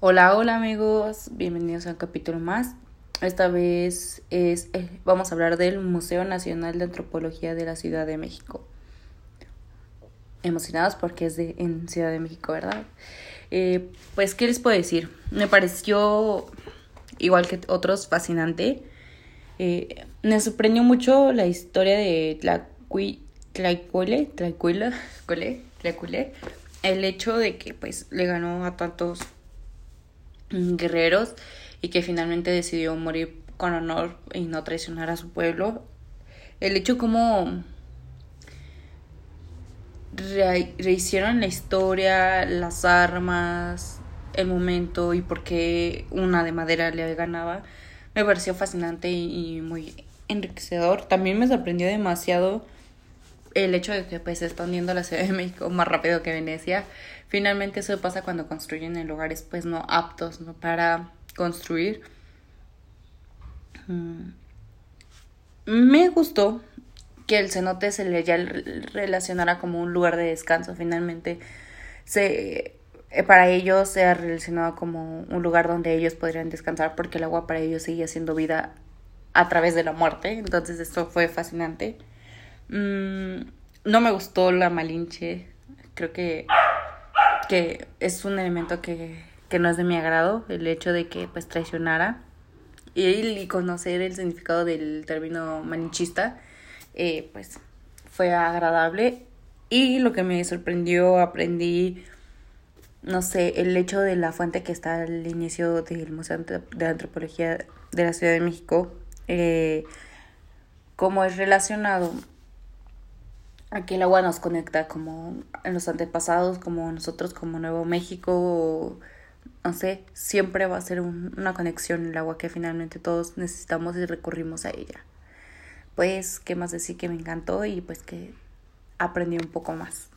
Hola, hola amigos, bienvenidos a un capítulo más. Esta vez es eh, vamos a hablar del Museo Nacional de Antropología de la Ciudad de México. Emocionados porque es de en Ciudad de México, ¿verdad? Eh, pues, ¿qué les puedo decir? Me pareció, igual que otros, fascinante. Eh, me sorprendió mucho la historia de Tlacuile, Tlacuile, Tlacuile, el hecho de que pues le ganó a tantos guerreros y que finalmente decidió morir con honor y no traicionar a su pueblo. El hecho como rehicieron la historia, las armas, el momento y por qué una de madera le ganaba, me pareció fascinante y, muy enriquecedor. También me sorprendió demasiado el hecho de que pues expandiendo la Ciudad de México más rápido que Venecia. Finalmente eso pasa cuando construyen en lugares pues no aptos ¿no? para construir. Mm. Me gustó que el cenote se le ya relacionara como un lugar de descanso. Finalmente se eh, para ellos se ha relacionado como un lugar donde ellos podrían descansar porque el agua para ellos sigue siendo vida a través de la muerte. Entonces esto fue fascinante. Mm, no me gustó la Malinche. Creo que, que es un elemento que, que no es de mi agrado. El hecho de que pues traicionara. Y, conocer el significado del término malinchista. Eh, pues fue agradable. Y lo que me sorprendió, aprendí, no sé, el hecho de la fuente que está al inicio del Museo de Antropología de la Ciudad de México. Eh, cómo es relacionado Aquí el agua nos conecta como en los antepasados, como nosotros, como Nuevo México, no sé, siempre va a ser una conexión el agua que finalmente todos necesitamos y recurrimos a ella. Pues, ¿qué más decir que me encantó y pues que aprendí un poco más.